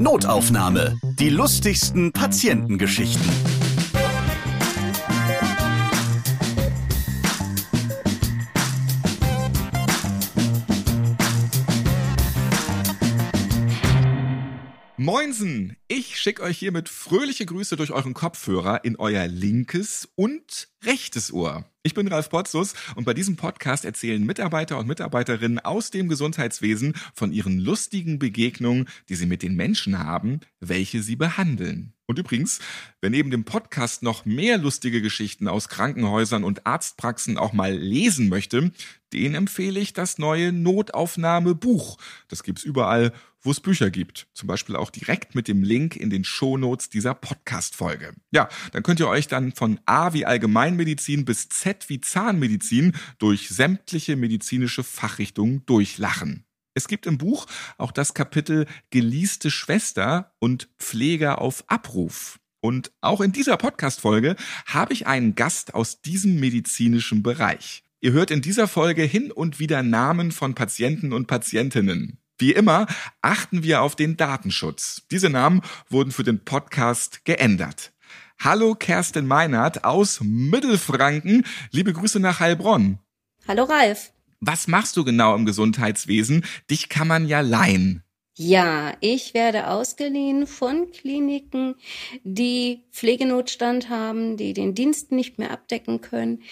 Notaufnahme. Die lustigsten Patientengeschichten. Moinsen! Ich schicke euch hiermit fröhliche Grüße durch euren Kopfhörer in euer linkes und rechtes Ohr. Ich bin Ralf Potzus und bei diesem Podcast erzählen Mitarbeiter und Mitarbeiterinnen aus dem Gesundheitswesen von ihren lustigen Begegnungen, die sie mit den Menschen haben, welche sie behandeln. Und übrigens, wer neben dem Podcast noch mehr lustige Geschichten aus Krankenhäusern und Arztpraxen auch mal lesen möchte, den empfehle ich das neue Notaufnahmebuch. Das gibt's überall, wo es Bücher gibt. Zum Beispiel auch direkt mit dem Link in den Shownotes dieser Podcast-Folge. Ja, dann könnt ihr euch dann von A wie Allgemeinmedizin bis Z wie Zahnmedizin durch sämtliche medizinische Fachrichtungen durchlachen. Es gibt im Buch auch das Kapitel Geleaste Schwester und Pfleger auf Abruf. Und auch in dieser Podcast-Folge habe ich einen Gast aus diesem medizinischen Bereich. Ihr hört in dieser Folge hin und wieder Namen von Patienten und Patientinnen. Wie immer achten wir auf den Datenschutz. Diese Namen wurden für den Podcast geändert. Hallo Kerstin Meinert aus Mittelfranken. Liebe Grüße nach Heilbronn. Hallo Ralf. Was machst du genau im Gesundheitswesen? Dich kann man ja leihen. Ja, ich werde ausgeliehen von Kliniken, die Pflegenotstand haben, die den Dienst nicht mehr abdecken können,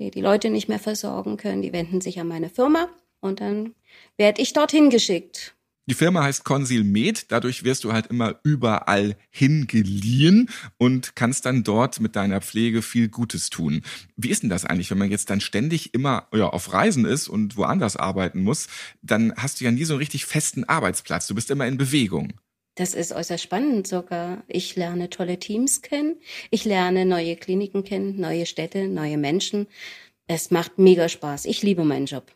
die die Leute nicht mehr versorgen können. Die wenden sich an meine Firma und dann werde ich dorthin geschickt. Die Firma heißt Consil Med, dadurch wirst du halt immer überall hingeliehen und kannst dann dort mit deiner Pflege viel Gutes tun. Wie ist denn das eigentlich, wenn man jetzt dann ständig immer ja, auf Reisen ist und woanders arbeiten muss, dann hast du ja nie so einen richtig festen Arbeitsplatz. Du bist immer in Bewegung. Das ist äußerst spannend sogar. Ich lerne tolle Teams kennen, ich lerne neue Kliniken kennen, neue Städte, neue Menschen. Es macht mega Spaß. Ich liebe meinen Job.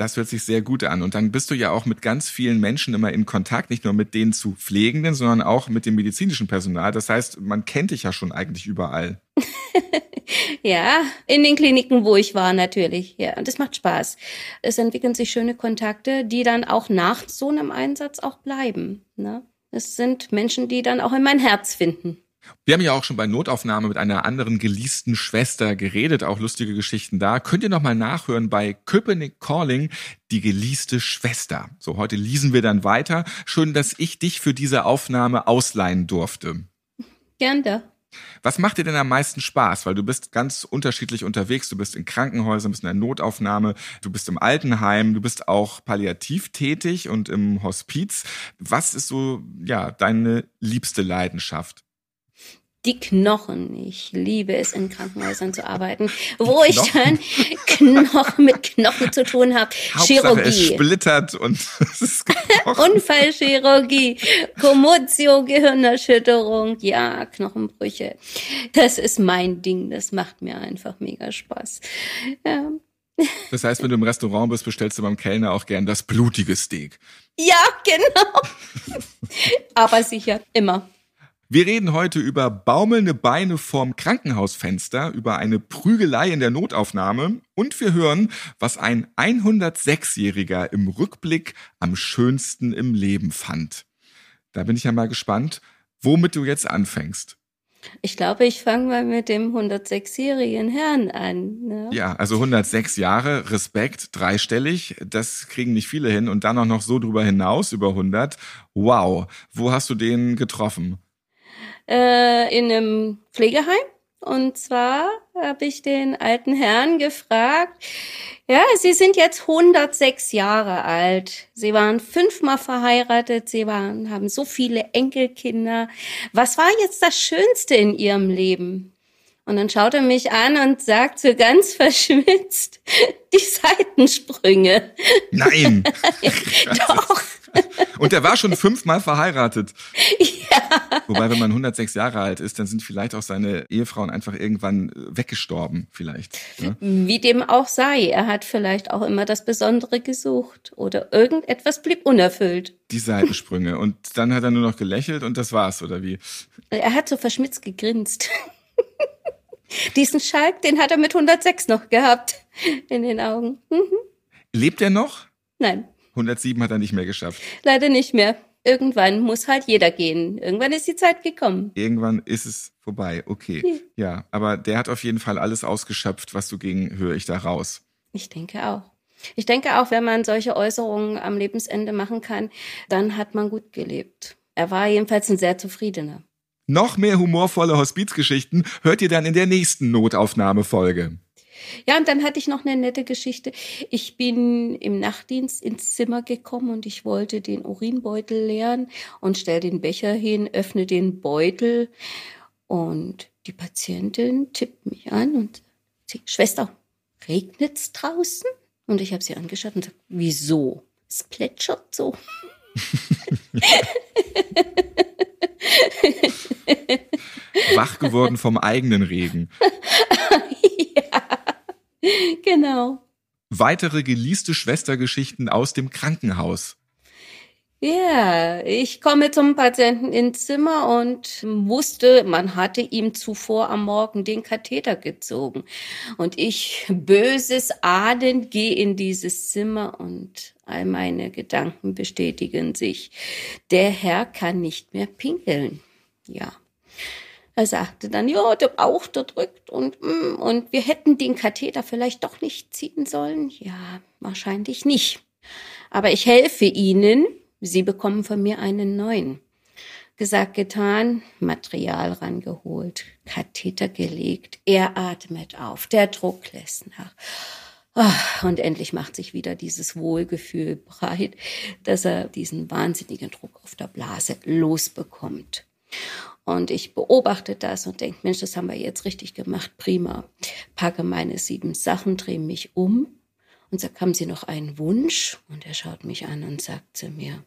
Das hört sich sehr gut an. Und dann bist du ja auch mit ganz vielen Menschen immer in Kontakt, nicht nur mit denen zu Pflegenden, sondern auch mit dem medizinischen Personal. Das heißt, man kennt dich ja schon eigentlich überall. ja, in den Kliniken, wo ich war, natürlich. Ja, und das macht Spaß. Es entwickeln sich schöne Kontakte, die dann auch nach so einem Einsatz auch bleiben. Ne? Es sind Menschen, die dann auch in mein Herz finden. Wir haben ja auch schon bei Notaufnahme mit einer anderen geleasten Schwester geredet, auch lustige Geschichten da. Könnt ihr noch mal nachhören bei Köpenick Calling, die geleaste Schwester. So, heute lesen wir dann weiter. Schön, dass ich dich für diese Aufnahme ausleihen durfte. Gerne. Was macht dir denn am meisten Spaß? Weil du bist ganz unterschiedlich unterwegs. Du bist in Krankenhäusern, bist in der Notaufnahme, du bist im Altenheim, du bist auch palliativ tätig und im Hospiz. Was ist so, ja, deine liebste Leidenschaft? Die Knochen. Ich liebe es, in Krankenhäusern zu arbeiten, wo ich dann Knochen mit Knochen zu tun habe. Chirurgie. Es splittert und es ist Unfallchirurgie, Kommotio, Gehirnerschütterung, ja, Knochenbrüche. Das ist mein Ding. Das macht mir einfach mega Spaß. Ja. Das heißt, wenn du im Restaurant bist, bestellst du beim Kellner auch gern das blutige Steak. Ja, genau. Aber sicher, immer. Wir reden heute über baumelnde Beine vorm Krankenhausfenster, über eine Prügelei in der Notaufnahme und wir hören, was ein 106-Jähriger im Rückblick am schönsten im Leben fand. Da bin ich ja mal gespannt, womit du jetzt anfängst. Ich glaube, ich fange mal mit dem 106-jährigen Herrn an. Ne? Ja, also 106 Jahre, Respekt, dreistellig, das kriegen nicht viele hin und dann auch noch so drüber hinaus, über 100. Wow, wo hast du den getroffen? Äh, in einem Pflegeheim. Und zwar habe ich den alten Herrn gefragt, ja, Sie sind jetzt 106 Jahre alt. Sie waren fünfmal verheiratet. Sie waren, haben so viele Enkelkinder. Was war jetzt das Schönste in Ihrem Leben? Und dann schaut er mich an und sagt so ganz verschmitzt, die Seitensprünge. Nein. Doch. Und er war schon fünfmal verheiratet. Ja. Wobei, wenn man 106 Jahre alt ist, dann sind vielleicht auch seine Ehefrauen einfach irgendwann äh, weggestorben, vielleicht. Ne? Wie dem auch sei. Er hat vielleicht auch immer das Besondere gesucht oder irgendetwas blieb unerfüllt. Die Seitensprünge. Und dann hat er nur noch gelächelt und das war's, oder wie? Er hat so verschmitzt gegrinst. Diesen Schalk, den hat er mit 106 noch gehabt in den Augen. Mhm. Lebt er noch? Nein. 107 hat er nicht mehr geschafft. Leider nicht mehr. irgendwann muss halt jeder gehen. Irgendwann ist die Zeit gekommen. Irgendwann ist es vorbei. Okay. Ja, aber der hat auf jeden Fall alles ausgeschöpft, was du ging, höre ich da raus. Ich denke auch. Ich denke auch, wenn man solche Äußerungen am Lebensende machen kann, dann hat man gut gelebt. Er war jedenfalls ein sehr zufriedener. Noch mehr humorvolle Hospizgeschichten hört ihr dann in der nächsten Notaufnahmefolge. Ja, und dann hatte ich noch eine nette Geschichte. Ich bin im Nachtdienst ins Zimmer gekommen und ich wollte den Urinbeutel leeren und stell den Becher hin, öffne den Beutel und die Patientin tippt mich an und sagt, Schwester, regnet's draußen? Und ich habe sie angeschaut und gesagt, wieso? Es plätschert so. Wach geworden vom eigenen Regen. genau. Weitere geleaste Schwestergeschichten aus dem Krankenhaus. Ja, ich komme zum Patienten ins Zimmer und wusste, man hatte ihm zuvor am Morgen den Katheter gezogen. Und ich, böses Ahnen, gehe in dieses Zimmer und all meine Gedanken bestätigen sich. Der Herr kann nicht mehr pinkeln. Ja. Er sagte dann, ja, der Bauch, der drückt und, mm, und wir hätten den Katheter vielleicht doch nicht ziehen sollen. Ja, wahrscheinlich nicht. Aber ich helfe Ihnen Sie bekommen von mir einen neuen. Gesagt, getan, Material rangeholt, Katheter gelegt, er atmet auf, der Druck lässt nach. Oh, und endlich macht sich wieder dieses Wohlgefühl breit, dass er diesen wahnsinnigen Druck auf der Blase losbekommt. Und ich beobachte das und denke, Mensch, das haben wir jetzt richtig gemacht, prima. Packe meine sieben Sachen, drehe mich um und sage, haben Sie noch einen Wunsch? Und er schaut mich an und sagt zu mir,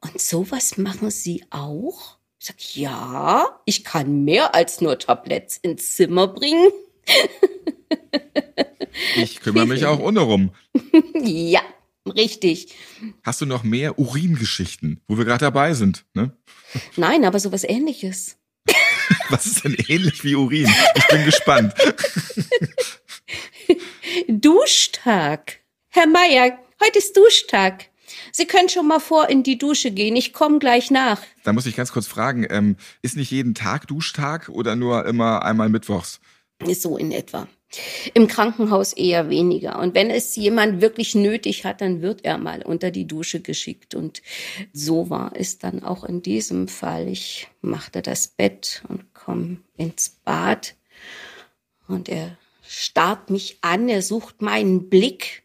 und sowas machen Sie auch? Ich sag, ja, ich kann mehr als nur Tabletts ins Zimmer bringen. ich kümmere mich auch ohne rum. ja, richtig. Hast du noch mehr Uringeschichten, wo wir gerade dabei sind? Ne? Nein, aber sowas ähnliches. Was ist denn ähnlich wie Urin? Ich bin gespannt. Duschtag. Herr Meier, heute ist Duschtag. Sie können schon mal vor in die Dusche gehen. Ich komme gleich nach. Da muss ich ganz kurz fragen, ähm, ist nicht jeden Tag Duschtag oder nur immer einmal mittwochs? So in etwa. Im Krankenhaus eher weniger. Und wenn es jemand wirklich nötig hat, dann wird er mal unter die Dusche geschickt. Und so war es dann auch in diesem Fall. Ich machte das Bett und komme ins Bad. Und er starrt mich an, er sucht meinen Blick.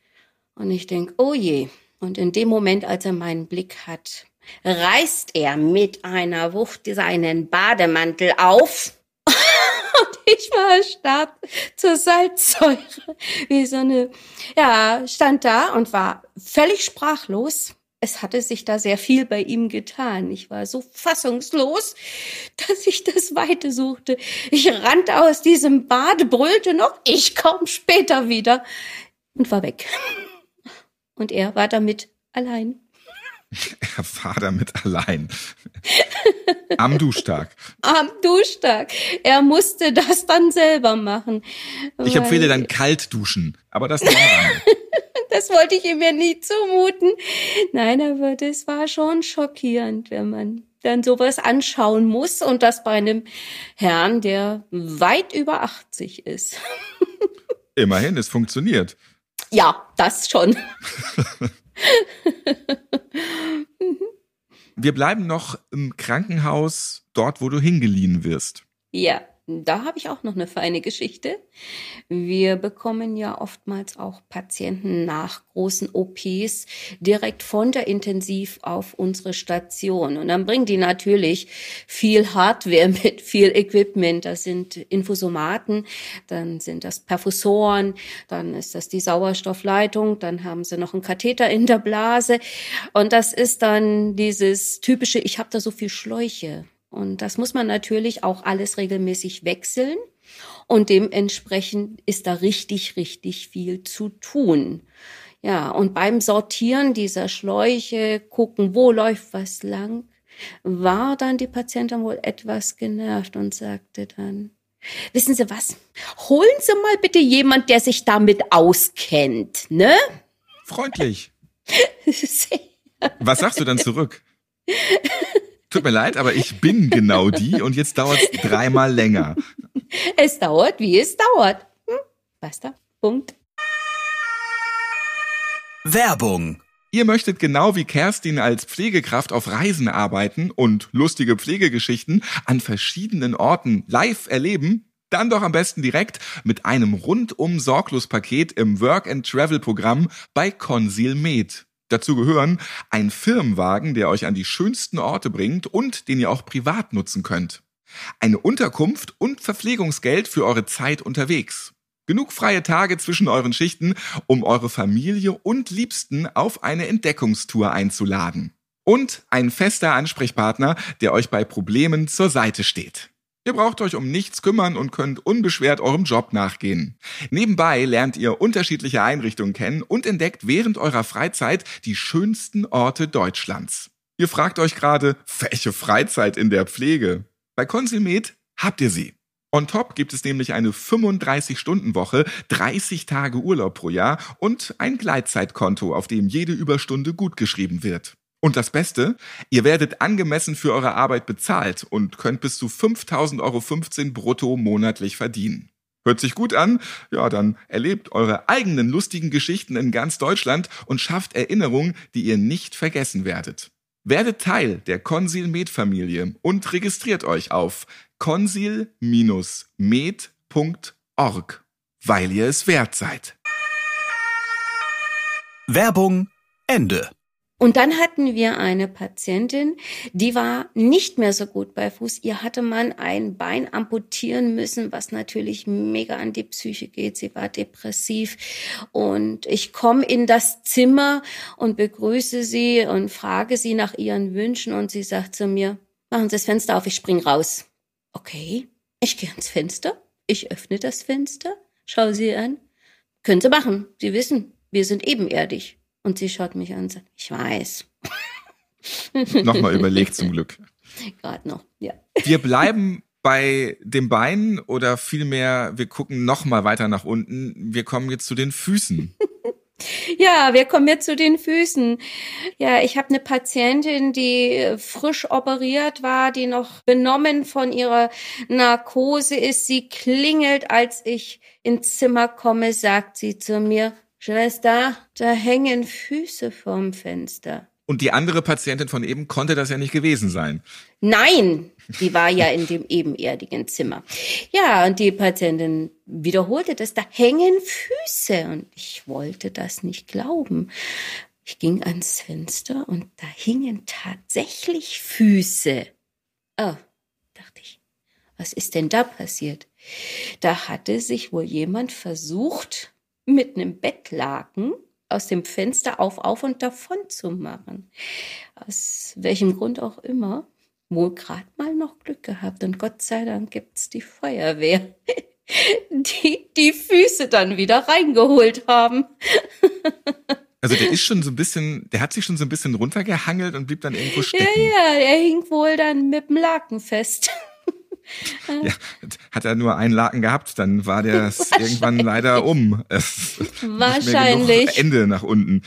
Und ich denk, oh je, und in dem Moment, als er meinen Blick hat, reißt er mit einer Wucht seinen Bademantel auf. Ich war erstarrt zur Salzsäure. Wie so eine, ja, stand da und war völlig sprachlos. Es hatte sich da sehr viel bei ihm getan. Ich war so fassungslos, dass ich das Weite suchte. Ich rannte aus diesem Bad, brüllte noch, ich komm später wieder und war weg. Und er war damit allein. Er war damit allein. Am Duschtag. Am Duschtag. Er musste das dann selber machen. Ich empfehle dann kalt duschen, aber das Das wollte ich ihm ja nie zumuten. Nein, aber das war schon schockierend, wenn man dann sowas anschauen muss und das bei einem Herrn, der weit über 80 ist. Immerhin, es funktioniert. Ja, das schon. Wir bleiben noch im Krankenhaus, dort, wo du hingeliehen wirst. Ja. Da habe ich auch noch eine feine Geschichte. Wir bekommen ja oftmals auch Patienten nach großen OPs direkt von der Intensiv auf unsere Station. Und dann bringen die natürlich viel Hardware mit, viel Equipment. Das sind Infosomaten, dann sind das Perfusoren, dann ist das die Sauerstoffleitung, dann haben sie noch einen Katheter in der Blase. Und das ist dann dieses typische, ich habe da so viel Schläuche. Und das muss man natürlich auch alles regelmäßig wechseln. Und dementsprechend ist da richtig, richtig viel zu tun. Ja, und beim Sortieren dieser Schläuche, gucken, wo läuft was lang, war dann die Patientin wohl etwas genervt und sagte dann, wissen Sie was? Holen Sie mal bitte jemand, der sich damit auskennt, ne? Freundlich. was sagst du dann zurück? Tut mir leid, aber ich bin genau die und jetzt dauert es dreimal länger. Es dauert, wie es dauert. Hm? Basta. Punkt. Werbung. Ihr möchtet genau wie Kerstin als Pflegekraft auf Reisen arbeiten und lustige Pflegegeschichten an verschiedenen Orten live erleben? Dann doch am besten direkt mit einem rundum sorglos Paket im Work and Travel Programm bei Consil Med. Dazu gehören ein Firmenwagen, der euch an die schönsten Orte bringt und den ihr auch privat nutzen könnt. Eine Unterkunft und Verpflegungsgeld für eure Zeit unterwegs. Genug freie Tage zwischen euren Schichten, um eure Familie und Liebsten auf eine Entdeckungstour einzuladen. Und ein fester Ansprechpartner, der euch bei Problemen zur Seite steht. Ihr braucht euch um nichts kümmern und könnt unbeschwert eurem Job nachgehen. Nebenbei lernt ihr unterschiedliche Einrichtungen kennen und entdeckt während eurer Freizeit die schönsten Orte Deutschlands. Ihr fragt euch gerade, welche Freizeit in der Pflege? Bei Consilmed habt ihr sie. On top gibt es nämlich eine 35-Stunden-Woche, 30 Tage Urlaub pro Jahr und ein Gleitzeitkonto, auf dem jede Überstunde gutgeschrieben wird. Und das Beste, ihr werdet angemessen für eure Arbeit bezahlt und könnt bis zu 5.000,15 Euro brutto monatlich verdienen. Hört sich gut an? Ja, dann erlebt eure eigenen lustigen Geschichten in ganz Deutschland und schafft Erinnerungen, die ihr nicht vergessen werdet. Werdet Teil der Consil Med Familie und registriert euch auf consil-med.org, weil ihr es wert seid. Werbung Ende. Und dann hatten wir eine Patientin, die war nicht mehr so gut bei Fuß. Ihr hatte man ein Bein amputieren müssen, was natürlich mega an die Psyche geht. Sie war depressiv. Und ich komme in das Zimmer und begrüße sie und frage sie nach ihren Wünschen. Und sie sagt zu mir, machen Sie das Fenster auf, ich spring raus. Okay, ich gehe ans Fenster. Ich öffne das Fenster, schaue sie an. Können Sie machen. Sie wissen, wir sind ebenerdig. Und sie schaut mich an und sagt, ich weiß. Nochmal überlegt zum Glück. Gerade noch, ja. Wir bleiben bei dem Bein oder vielmehr, wir gucken nochmal weiter nach unten. Wir kommen jetzt zu den Füßen. Ja, wir kommen jetzt zu den Füßen. Ja, ich habe eine Patientin, die frisch operiert war, die noch benommen von ihrer Narkose ist. Sie klingelt, als ich ins Zimmer komme, sagt sie zu mir, Schwester, da hängen Füße vorm Fenster. Und die andere Patientin von eben konnte das ja nicht gewesen sein. Nein, die war ja in dem ebenerdigen Zimmer. Ja, und die Patientin wiederholte das, da hängen Füße. Und ich wollte das nicht glauben. Ich ging ans Fenster und da hingen tatsächlich Füße. Oh, dachte ich, was ist denn da passiert? Da hatte sich wohl jemand versucht, mit einem Bettlaken aus dem Fenster auf, auf und davon zu machen. Aus welchem Grund auch immer. Wohl gerade mal noch Glück gehabt und Gott sei Dank gibt's die Feuerwehr, die die Füße dann wieder reingeholt haben. Also der ist schon so ein bisschen, der hat sich schon so ein bisschen runtergehangelt und blieb dann irgendwo stecken. Ja, ja, er hing wohl dann mit dem Laken fest. Ja, hat er nur einen Laken gehabt, dann war der irgendwann leider um. Es Wahrscheinlich. Ende nach unten.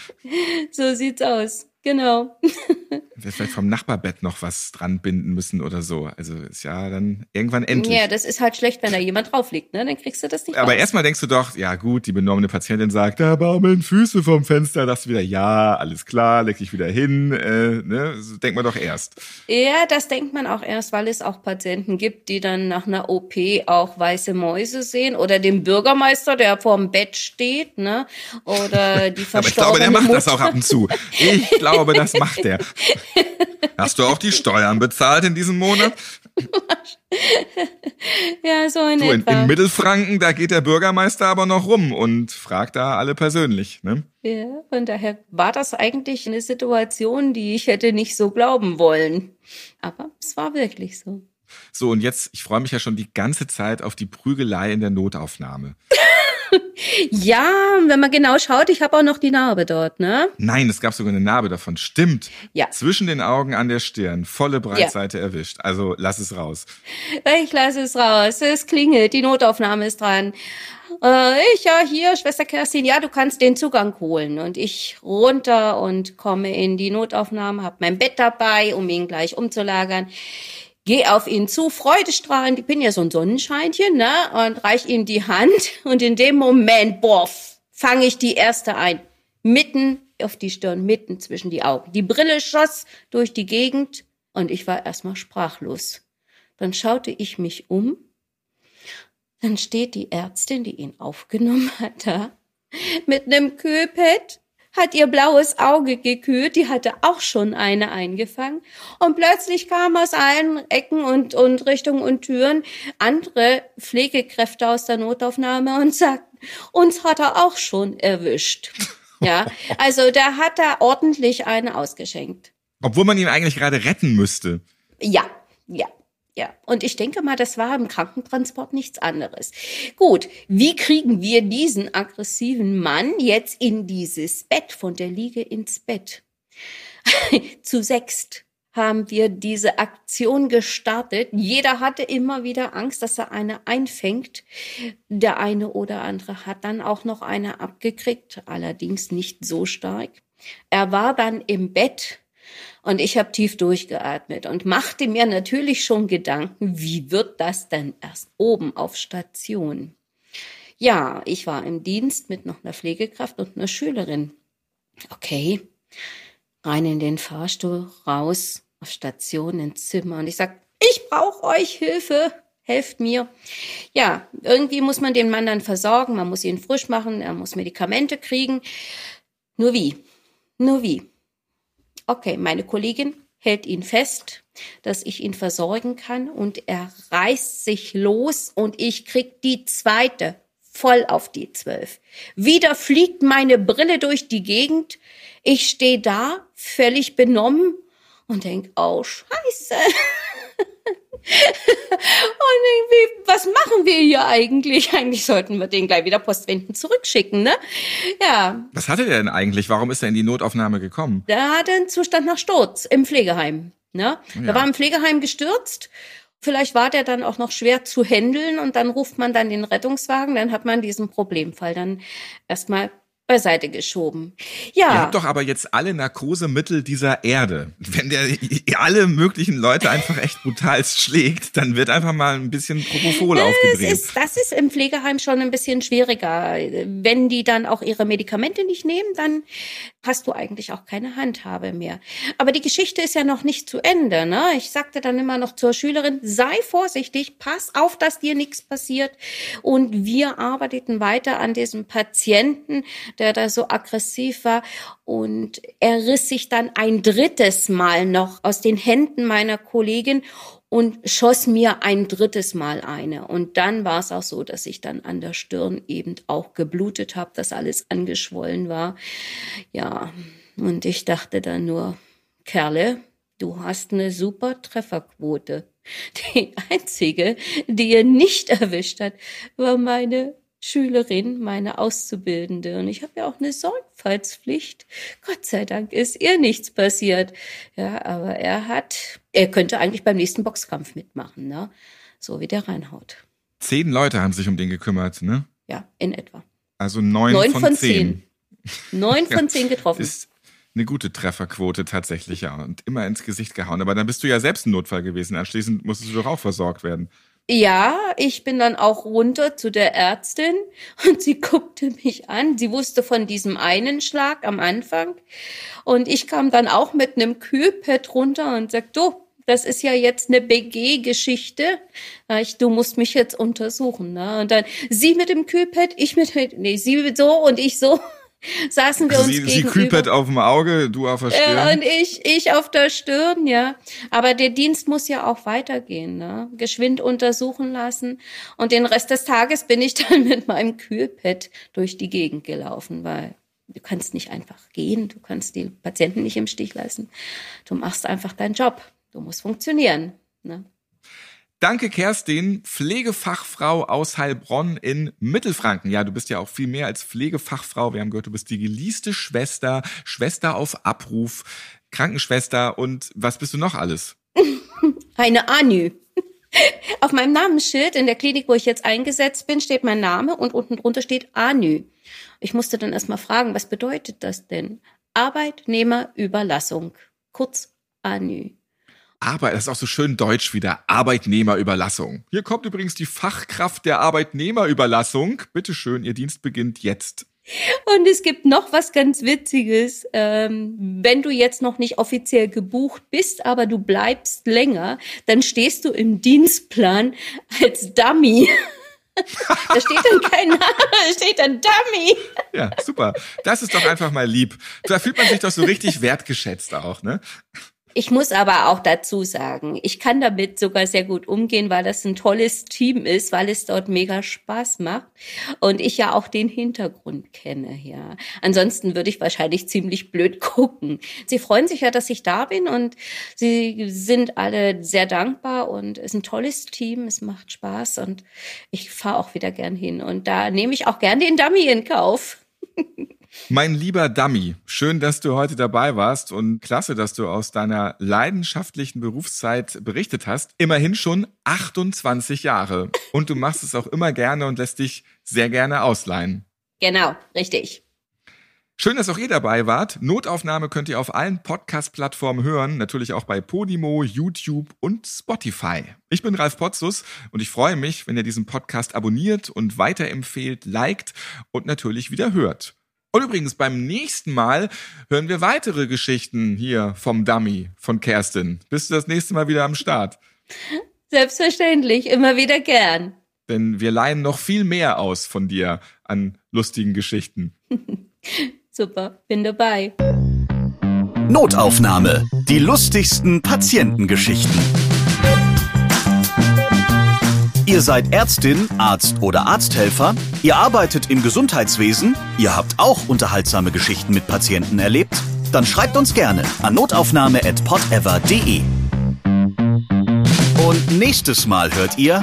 So sieht's aus. Genau. Wir vielleicht vom Nachbarbett noch was dran binden müssen oder so. Also ist ja dann irgendwann endlich. Ja, das ist halt schlecht, wenn da jemand drauf liegt, ne? Dann kriegst du das nicht Aber raus. erstmal denkst du doch, ja gut, die benommene Patientin sagt, da baumeln Füße vom Fenster. Das wieder, ja, alles klar, leg dich wieder hin. Äh, ne? So denkt man doch erst. Ja, das denkt man auch erst, weil es auch Patienten gibt, die dann nach einer OP auch weiße Mäuse sehen oder den Bürgermeister, der vorm Bett steht, ne? Oder die Aber ich glaube, verstorbene der macht Mutter. das auch ab und zu. Ich glaube, das macht der. Hast du auch die Steuern bezahlt in diesem Monat? Ja, so in So, in, in Mittelfranken, da geht der Bürgermeister aber noch rum und fragt da alle persönlich. Ne? ja, von daher war das eigentlich eine Situation, die ich hätte nicht so glauben wollen. Aber es war wirklich so. So, und jetzt, ich freue mich ja schon die ganze Zeit auf die Prügelei in der Notaufnahme. Ja, wenn man genau schaut, ich habe auch noch die Narbe dort, ne? Nein, es gab sogar eine Narbe davon. Stimmt. Ja. Zwischen den Augen an der Stirn. Volle Breitseite erwischt. Also lass es raus. Ich lasse es raus. Es klingelt, die Notaufnahme ist dran. Äh, ich, ja, hier, Schwester Kerstin, ja, du kannst den Zugang holen. Und ich runter und komme in die Notaufnahme, hab mein Bett dabei, um ihn gleich umzulagern. Geh auf ihn zu, freudestrahlend, ich bin ja so ein Sonnenscheinchen, ne? Und reich ihm die Hand. Und in dem Moment, boah, fange ich die erste ein. Mitten auf die Stirn, mitten zwischen die Augen. Die Brille schoss durch die Gegend und ich war erstmal sprachlos. Dann schaute ich mich um. Dann steht die Ärztin, die ihn aufgenommen hat, da mit einem Kühlpad, hat ihr blaues Auge gekühlt, die hatte auch schon eine eingefangen. Und plötzlich kamen aus allen Ecken und, und Richtungen und Türen andere Pflegekräfte aus der Notaufnahme und sagten, uns hat er auch schon erwischt. Ja, also der hat da ordentlich eine ausgeschenkt. Obwohl man ihn eigentlich gerade retten müsste. Ja, ja. Ja, und ich denke mal, das war im Krankentransport nichts anderes. Gut, wie kriegen wir diesen aggressiven Mann jetzt in dieses Bett, von der Liege ins Bett? Zu sechst haben wir diese Aktion gestartet. Jeder hatte immer wieder Angst, dass er eine einfängt. Der eine oder andere hat dann auch noch eine abgekriegt, allerdings nicht so stark. Er war dann im Bett und ich habe tief durchgeatmet und machte mir natürlich schon Gedanken, wie wird das denn erst oben auf Station? Ja, ich war im Dienst mit noch einer Pflegekraft und einer Schülerin. Okay, rein in den Fahrstuhl, raus auf Station ins Zimmer und ich sag, ich brauche euch Hilfe, helft mir. Ja, irgendwie muss man den Mann dann versorgen, man muss ihn frisch machen, er muss Medikamente kriegen. Nur wie? Nur wie? Okay, meine Kollegin hält ihn fest, dass ich ihn versorgen kann und er reißt sich los und ich krieg die zweite voll auf die zwölf. Wieder fliegt meine Brille durch die Gegend. Ich stehe da, völlig benommen und denk, oh Scheiße. und irgendwie, was machen wir hier eigentlich? Eigentlich sollten wir den gleich wieder postwenden zurückschicken, ne? Ja. Was hatte der denn eigentlich? Warum ist er in die Notaufnahme gekommen? Der hatte einen Zustand nach Sturz im Pflegeheim, ne? Ja. Der war im Pflegeheim gestürzt. Vielleicht war der dann auch noch schwer zu handeln und dann ruft man dann den Rettungswagen, dann hat man diesen Problemfall dann erstmal beiseite geschoben. Ja. Ihr habt doch aber jetzt alle Narkosemittel dieser Erde. Wenn der alle möglichen Leute einfach echt brutal schlägt, dann wird einfach mal ein bisschen Propofol Das aufgedreht. ist, das ist im Pflegeheim schon ein bisschen schwieriger. Wenn die dann auch ihre Medikamente nicht nehmen, dann hast du eigentlich auch keine Handhabe mehr. Aber die Geschichte ist ja noch nicht zu Ende. Ne? Ich sagte dann immer noch zur Schülerin, sei vorsichtig, pass auf, dass dir nichts passiert. Und wir arbeiteten weiter an diesem Patienten, der da so aggressiv war. Und er riss sich dann ein drittes Mal noch aus den Händen meiner Kollegin und schoss mir ein drittes Mal eine. Und dann war es auch so, dass ich dann an der Stirn eben auch geblutet habe, dass alles angeschwollen war. Ja, und ich dachte dann nur, Kerle, du hast eine super Trefferquote. Die einzige, die ihr nicht erwischt hat, war meine Schülerin, meine Auszubildende. Und ich habe ja auch eine Sorgfaltspflicht. Gott sei Dank ist ihr nichts passiert. Ja, aber er hat, er könnte eigentlich beim nächsten Boxkampf mitmachen, ne? So wie der reinhaut. Zehn Leute haben sich um den gekümmert, ne? Ja, in etwa. Also neun, Neun von, von zehn. Neun von zehn getroffen. Ist eine gute Trefferquote tatsächlich, ja. Und immer ins Gesicht gehauen. Aber dann bist du ja selbst ein Notfall gewesen. Anschließend musstest du doch auch versorgt werden. Ja, ich bin dann auch runter zu der Ärztin und sie guckte mich an. Sie wusste von diesem einen Schlag am Anfang. Und ich kam dann auch mit einem Kühlpad runter und sagte, du, das ist ja jetzt eine BG-Geschichte. Du musst mich jetzt untersuchen. Ne? Und dann sie mit dem Kühlpad, ich mit, nee, sie so und ich so. Saßen wir uns Sie, sie gegenüber. Kühlpad auf dem Auge, du auf der Stirn. Ja, und ich, ich auf der Stirn, ja. Aber der Dienst muss ja auch weitergehen, ne? Geschwind untersuchen lassen. Und den Rest des Tages bin ich dann mit meinem Kühlpad durch die Gegend gelaufen, weil du kannst nicht einfach gehen, du kannst die Patienten nicht im Stich lassen. Du machst einfach deinen Job. Du musst funktionieren, ne? Danke, Kerstin, Pflegefachfrau aus Heilbronn in Mittelfranken. Ja, du bist ja auch viel mehr als Pflegefachfrau. Wir haben gehört, du bist die geliebte Schwester, Schwester auf Abruf, Krankenschwester und was bist du noch alles? Eine Anü. Auf meinem Namensschild in der Klinik, wo ich jetzt eingesetzt bin, steht mein Name und unten drunter steht ANÜ. Ich musste dann erstmal fragen, was bedeutet das denn? Arbeitnehmerüberlassung. Kurz ANÜ. Aber das ist auch so schön deutsch wieder. Arbeitnehmerüberlassung. Hier kommt übrigens die Fachkraft der Arbeitnehmerüberlassung. Bitte schön, Ihr Dienst beginnt jetzt. Und es gibt noch was ganz Witziges. Ähm, wenn du jetzt noch nicht offiziell gebucht bist, aber du bleibst länger, dann stehst du im Dienstplan als Dummy. da steht dann kein Name, da steht dann Dummy. Ja, super. Das ist doch einfach mal lieb. Da fühlt man sich doch so richtig wertgeschätzt auch, ne? Ich muss aber auch dazu sagen, ich kann damit sogar sehr gut umgehen, weil das ein tolles Team ist, weil es dort mega Spaß macht und ich ja auch den Hintergrund kenne, ja. Ansonsten würde ich wahrscheinlich ziemlich blöd gucken. Sie freuen sich ja, dass ich da bin und sie sind alle sehr dankbar und es ist ein tolles Team, es macht Spaß und ich fahre auch wieder gern hin und da nehme ich auch gern den Dummy in Kauf. Mein lieber Dummy, schön, dass du heute dabei warst und klasse, dass du aus deiner leidenschaftlichen Berufszeit berichtet hast. Immerhin schon 28 Jahre. Und du machst es auch immer gerne und lässt dich sehr gerne ausleihen. Genau, richtig. Schön, dass auch ihr dabei wart. Notaufnahme könnt ihr auf allen Podcast-Plattformen hören, natürlich auch bei Podimo, YouTube und Spotify. Ich bin Ralf Potzus und ich freue mich, wenn ihr diesen Podcast abonniert und weiterempfehlt, liked und natürlich wieder hört. Und übrigens, beim nächsten Mal hören wir weitere Geschichten hier vom Dummy von Kerstin. Bist du das nächste Mal wieder am Start? Selbstverständlich, immer wieder gern. Denn wir leihen noch viel mehr aus von dir an lustigen Geschichten. Super, bin dabei. Notaufnahme. Die lustigsten Patientengeschichten. Ihr seid Ärztin, Arzt oder Arzthelfer, ihr arbeitet im Gesundheitswesen, ihr habt auch unterhaltsame Geschichten mit Patienten erlebt? Dann schreibt uns gerne an notaufnahme.podever.de. Und nächstes Mal hört ihr.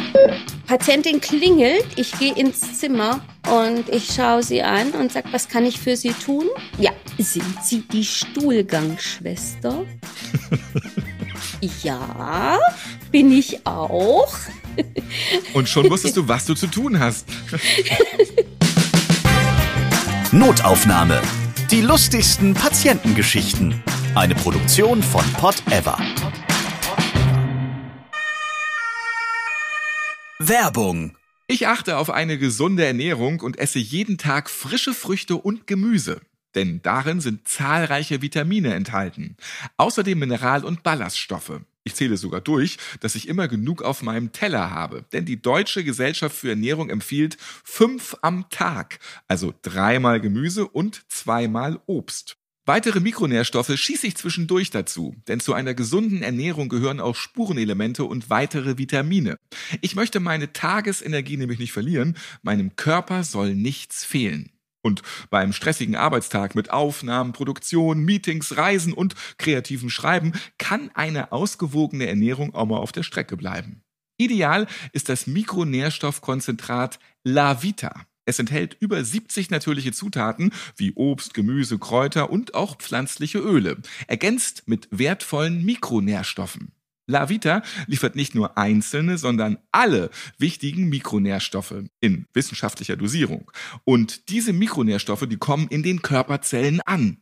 Patientin klingelt, ich gehe ins Zimmer und ich schaue sie an und sage, was kann ich für Sie tun? Ja, sind Sie die Stuhlgangschwester? ja, bin ich auch. Und schon wusstest du, was du zu tun hast. Notaufnahme. Die lustigsten Patientengeschichten. Eine Produktion von Pot Ever. Werbung. Ich achte auf eine gesunde Ernährung und esse jeden Tag frische Früchte und Gemüse. Denn darin sind zahlreiche Vitamine enthalten. Außerdem Mineral- und Ballaststoffe. Ich zähle sogar durch, dass ich immer genug auf meinem Teller habe. Denn die Deutsche Gesellschaft für Ernährung empfiehlt fünf am Tag. Also dreimal Gemüse und zweimal Obst. Weitere Mikronährstoffe schieße ich zwischendurch dazu, denn zu einer gesunden Ernährung gehören auch Spurenelemente und weitere Vitamine. Ich möchte meine Tagesenergie nämlich nicht verlieren, meinem Körper soll nichts fehlen. Und beim stressigen Arbeitstag mit Aufnahmen, Produktion, Meetings, Reisen und kreativem Schreiben kann eine ausgewogene Ernährung auch mal auf der Strecke bleiben. Ideal ist das Mikronährstoffkonzentrat La Vita. Es enthält über 70 natürliche Zutaten wie Obst, Gemüse, Kräuter und auch pflanzliche Öle, ergänzt mit wertvollen Mikronährstoffen. La Vita liefert nicht nur einzelne, sondern alle wichtigen Mikronährstoffe in wissenschaftlicher Dosierung. Und diese Mikronährstoffe, die kommen in den Körperzellen an.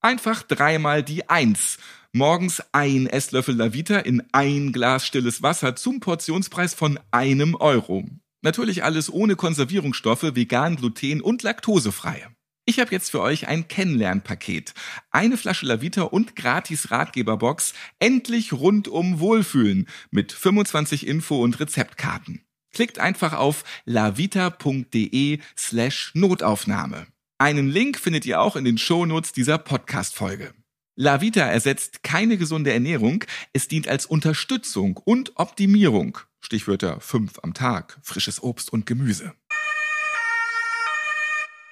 Einfach dreimal die Eins. Morgens ein Esslöffel La Vita in ein Glas stilles Wasser zum Portionspreis von einem Euro. Natürlich alles ohne Konservierungsstoffe, vegan, gluten und laktosefrei. Ich habe jetzt für euch ein Kennenlernpaket. Eine Flasche Lavita und gratis Ratgeberbox. Endlich rundum Wohlfühlen mit 25 Info- und Rezeptkarten. Klickt einfach auf lavita.de slash Notaufnahme. Einen Link findet ihr auch in den Shownotes dieser Podcast-Folge. Lavita ersetzt keine gesunde Ernährung, es dient als Unterstützung und Optimierung. Stichwörter 5 am Tag, frisches Obst und Gemüse.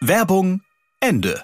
Werbung Ende.